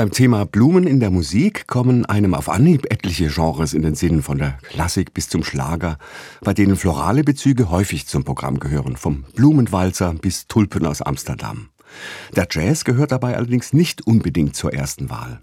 Beim Thema Blumen in der Musik kommen einem auf Anhieb etliche Genres in den Sinn, von der Klassik bis zum Schlager, bei denen florale Bezüge häufig zum Programm gehören, vom Blumenwalzer bis Tulpen aus Amsterdam. Der Jazz gehört dabei allerdings nicht unbedingt zur ersten Wahl.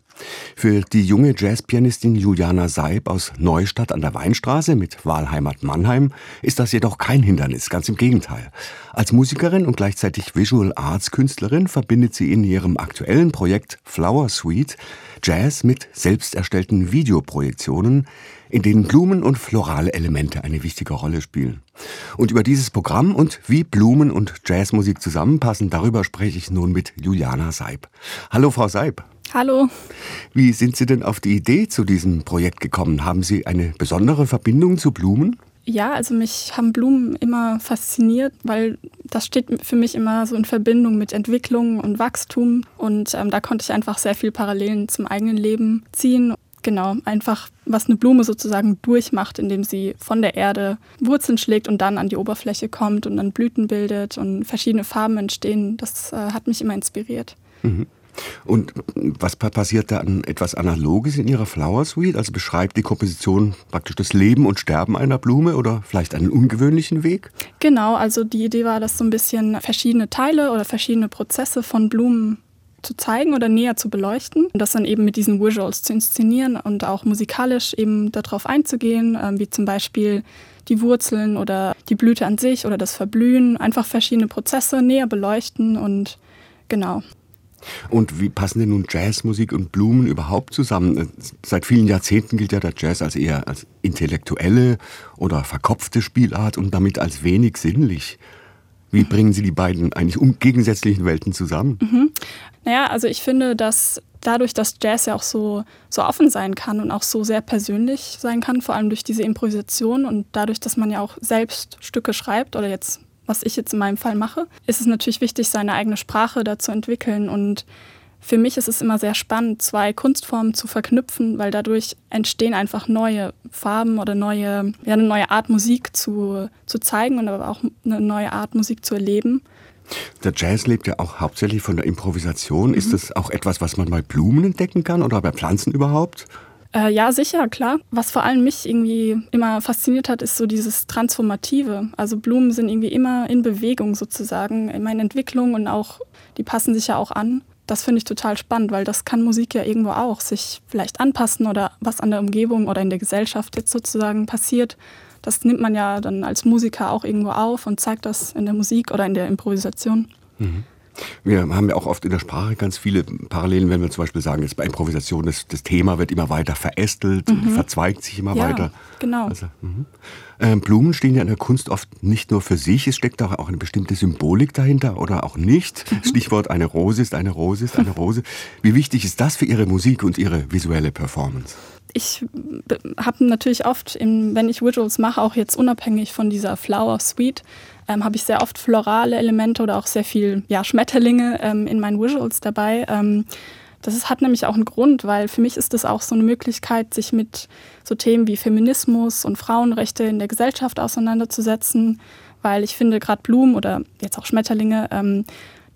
Für die junge Jazzpianistin Juliana Seib aus Neustadt an der Weinstraße mit Wahlheimat Mannheim ist das jedoch kein Hindernis, ganz im Gegenteil. Als Musikerin und gleichzeitig Visual Arts Künstlerin verbindet sie in ihrem aktuellen Projekt Flower Suite Jazz mit selbst erstellten Videoprojektionen, in denen Blumen und florale Elemente eine wichtige Rolle spielen. Und über dieses Programm und wie Blumen und Jazzmusik zusammenpassen, darüber spreche ich nun mit Juliana Seib. Hallo, Frau Seib. Hallo. Wie sind Sie denn auf die Idee zu diesem Projekt gekommen? Haben Sie eine besondere Verbindung zu Blumen? Ja, also mich haben Blumen immer fasziniert, weil das steht für mich immer so in Verbindung mit Entwicklung und Wachstum. Und ähm, da konnte ich einfach sehr viel Parallelen zum eigenen Leben ziehen. Genau, einfach was eine Blume sozusagen durchmacht, indem sie von der Erde Wurzeln schlägt und dann an die Oberfläche kommt und dann Blüten bildet und verschiedene Farben entstehen. Das äh, hat mich immer inspiriert. Mhm. Und was passiert da an etwas Analoges in Ihrer Flower Suite? Also beschreibt die Komposition praktisch das Leben und Sterben einer Blume oder vielleicht einen ungewöhnlichen Weg? Genau, also die Idee war, dass so ein bisschen verschiedene Teile oder verschiedene Prozesse von Blumen zu zeigen oder näher zu beleuchten und das dann eben mit diesen Visuals zu inszenieren und auch musikalisch eben darauf einzugehen, ähm, wie zum Beispiel die Wurzeln oder die Blüte an sich oder das Verblühen, einfach verschiedene Prozesse näher beleuchten und genau. Und wie passen denn nun Jazzmusik und Blumen überhaupt zusammen? Seit vielen Jahrzehnten gilt ja der Jazz als eher als intellektuelle oder verkopfte Spielart und damit als wenig sinnlich. Wie bringen Sie die beiden eigentlich um gegensätzlichen Welten zusammen? Mhm. Naja, also ich finde, dass dadurch, dass Jazz ja auch so, so offen sein kann und auch so sehr persönlich sein kann, vor allem durch diese Improvisation und dadurch, dass man ja auch selbst Stücke schreibt oder jetzt was ich jetzt in meinem Fall mache, ist es natürlich wichtig, seine eigene Sprache da zu entwickeln. Und für mich ist es immer sehr spannend, zwei Kunstformen zu verknüpfen, weil dadurch entstehen einfach neue Farben oder neue, ja, eine neue Art Musik zu, zu zeigen und aber auch eine neue Art Musik zu erleben. Der Jazz lebt ja auch hauptsächlich von der Improvisation. Mhm. Ist das auch etwas, was man bei Blumen entdecken kann oder bei Pflanzen überhaupt? Äh, ja, sicher, klar. Was vor allem mich irgendwie immer fasziniert hat, ist so dieses Transformative. Also Blumen sind irgendwie immer in Bewegung sozusagen, in meiner Entwicklung und auch, die passen sich ja auch an. Das finde ich total spannend, weil das kann Musik ja irgendwo auch sich vielleicht anpassen oder was an der Umgebung oder in der Gesellschaft jetzt sozusagen passiert. Das nimmt man ja dann als Musiker auch irgendwo auf und zeigt das in der Musik oder in der Improvisation. Mhm. Wir haben ja auch oft in der Sprache ganz viele Parallelen, wenn wir zum Beispiel sagen, jetzt bei Improvisation, das, das Thema wird immer weiter verästelt, mhm. verzweigt sich immer ja, weiter. Genau. Also, ähm, Blumen stehen ja in der Kunst oft nicht nur für sich, es steckt auch eine bestimmte Symbolik dahinter oder auch nicht. Mhm. Stichwort eine Rose ist eine Rose ist eine Rose. Wie wichtig ist das für Ihre Musik und Ihre visuelle Performance? ich habe natürlich oft, wenn ich Visuals mache, auch jetzt unabhängig von dieser Flower Suite, ähm, habe ich sehr oft florale Elemente oder auch sehr viel ja, Schmetterlinge ähm, in meinen Visuals dabei. Ähm, das ist, hat nämlich auch einen Grund, weil für mich ist das auch so eine Möglichkeit, sich mit so Themen wie Feminismus und Frauenrechte in der Gesellschaft auseinanderzusetzen, weil ich finde, gerade Blumen oder jetzt auch Schmetterlinge ähm,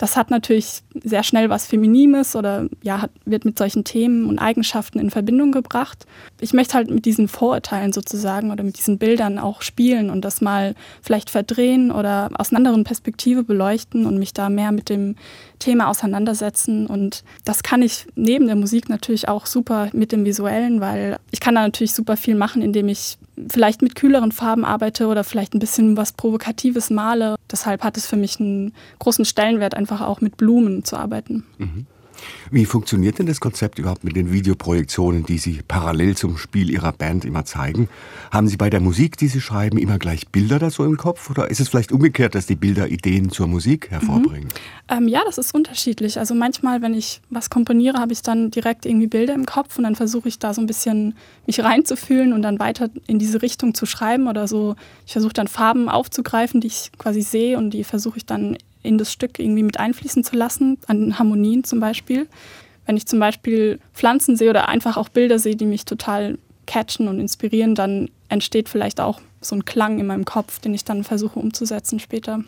das hat natürlich sehr schnell was Feminines oder ja, hat, wird mit solchen Themen und Eigenschaften in Verbindung gebracht. Ich möchte halt mit diesen Vorurteilen sozusagen oder mit diesen Bildern auch spielen und das mal vielleicht verdrehen oder aus einer anderen Perspektive beleuchten und mich da mehr mit dem Thema auseinandersetzen. Und das kann ich neben der Musik natürlich auch super mit dem Visuellen, weil ich kann da natürlich super viel machen, indem ich vielleicht mit kühleren Farben arbeite oder vielleicht ein bisschen was Provokatives male. Deshalb hat es für mich einen großen Stellenwert, einfach auch mit Blumen zu arbeiten. Mhm. Wie funktioniert denn das Konzept überhaupt mit den Videoprojektionen, die Sie parallel zum Spiel Ihrer Band immer zeigen? Haben Sie bei der Musik, die Sie schreiben, immer gleich Bilder dazu im Kopf? Oder ist es vielleicht umgekehrt, dass die Bilder Ideen zur Musik hervorbringen? Mhm. Ähm, ja, das ist unterschiedlich. Also manchmal, wenn ich was komponiere, habe ich dann direkt irgendwie Bilder im Kopf und dann versuche ich da so ein bisschen mich reinzufühlen und dann weiter in diese Richtung zu schreiben oder so. Ich versuche dann Farben aufzugreifen, die ich quasi sehe und die versuche ich dann in das Stück irgendwie mit einfließen zu lassen, an Harmonien zum Beispiel. Wenn ich zum Beispiel Pflanzen sehe oder einfach auch Bilder sehe, die mich total catchen und inspirieren, dann entsteht vielleicht auch so ein Klang in meinem Kopf, den ich dann versuche umzusetzen später.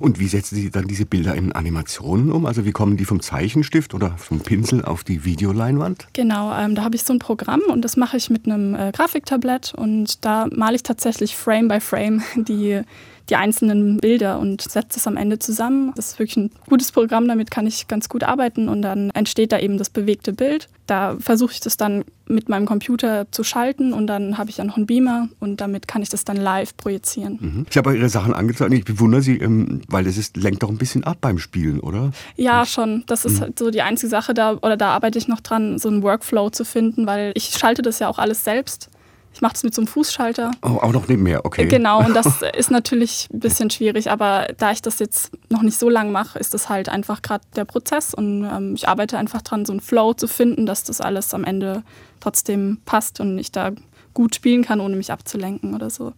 Und wie setzen Sie dann diese Bilder in Animationen um? Also wie kommen die vom Zeichenstift oder vom Pinsel auf die Videoleinwand? Genau, ähm, da habe ich so ein Programm und das mache ich mit einem äh, Grafiktablett und da male ich tatsächlich Frame by Frame die die einzelnen Bilder und setze es am Ende zusammen. Das ist wirklich ein gutes Programm, damit kann ich ganz gut arbeiten und dann entsteht da eben das bewegte Bild. Da versuche ich das dann mit meinem Computer zu schalten und dann habe ich ja noch einen Beamer und damit kann ich das dann live projizieren. Mhm. Ich habe Ihre Sachen angezeigt. Ich bewundere Sie, ähm, weil das ist, lenkt doch ein bisschen ab beim Spielen, oder? Ja, schon. Das ist mhm. halt so die einzige Sache da, oder da arbeite ich noch dran, so einen Workflow zu finden, weil ich schalte das ja auch alles selbst. Ich mache das mit so einem Fußschalter. Oh, auch noch nicht mehr, okay. Genau, und das ist natürlich ein bisschen schwierig, aber da ich das jetzt noch nicht so lange mache, ist das halt einfach gerade der Prozess und ähm, ich arbeite einfach dran, so einen Flow zu finden, dass das alles am Ende trotzdem passt und ich da gut spielen kann, ohne mich abzulenken oder so.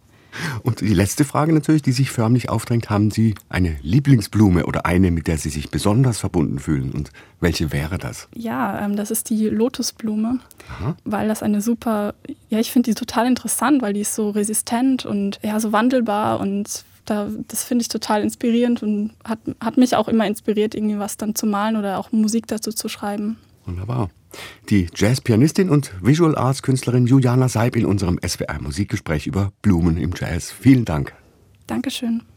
Und die letzte Frage natürlich, die sich förmlich aufdrängt, haben Sie eine Lieblingsblume oder eine, mit der Sie sich besonders verbunden fühlen? Und welche wäre das? Ja, ähm, das ist die Lotusblume, Aha. weil das eine super, ja, ich finde die total interessant, weil die ist so resistent und ja, so wandelbar und da, das finde ich total inspirierend und hat, hat mich auch immer inspiriert, irgendwie was dann zu malen oder auch Musik dazu zu schreiben. Wunderbar. Die Jazzpianistin und Visual Arts Künstlerin Juliana Seib in unserem SWR Musikgespräch über Blumen im Jazz. Vielen Dank. Dankeschön.